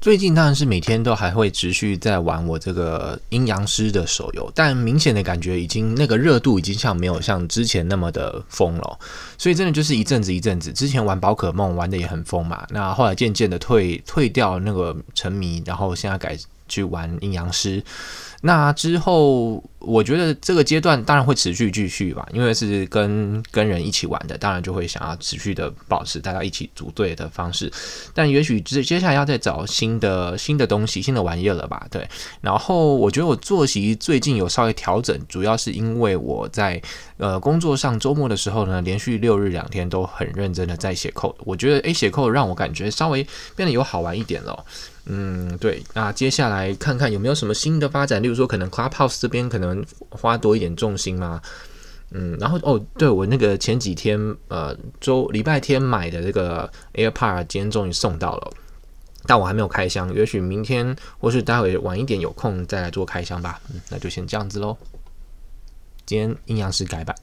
最近当然是每天都还会持续在玩我这个阴阳师的手游，但明显的感觉已经那个热度已经像没有像之前那么的疯了，所以真的就是一阵子一阵子。之前玩宝可梦玩的也很疯嘛，那后来渐渐的退退掉那个沉迷，然后现在改去玩阴阳师。那之后，我觉得这个阶段当然会持续继续吧，因为是跟跟人一起玩的，当然就会想要持续的保持大家一起组队的方式。但也许接接下来要再找新的新的东西、新的玩意儿了吧？对。然后我觉得我作息最近有稍微调整，主要是因为我在呃工作上周末的时候呢，连续六日两天都很认真的在写 code。我觉得诶，写 code 让我感觉稍微变得有好玩一点了。嗯，对，那接下来看看有没有什么新的发展，例如说可能 Clubhouse 这边可能花多一点重心嘛。嗯，然后哦，对，我那个前几天呃周礼拜天买的这个 AirPod 今天终于送到了，但我还没有开箱，也许明天或是待会晚一点有空再来做开箱吧。嗯，那就先这样子喽。今天阴阳师改版。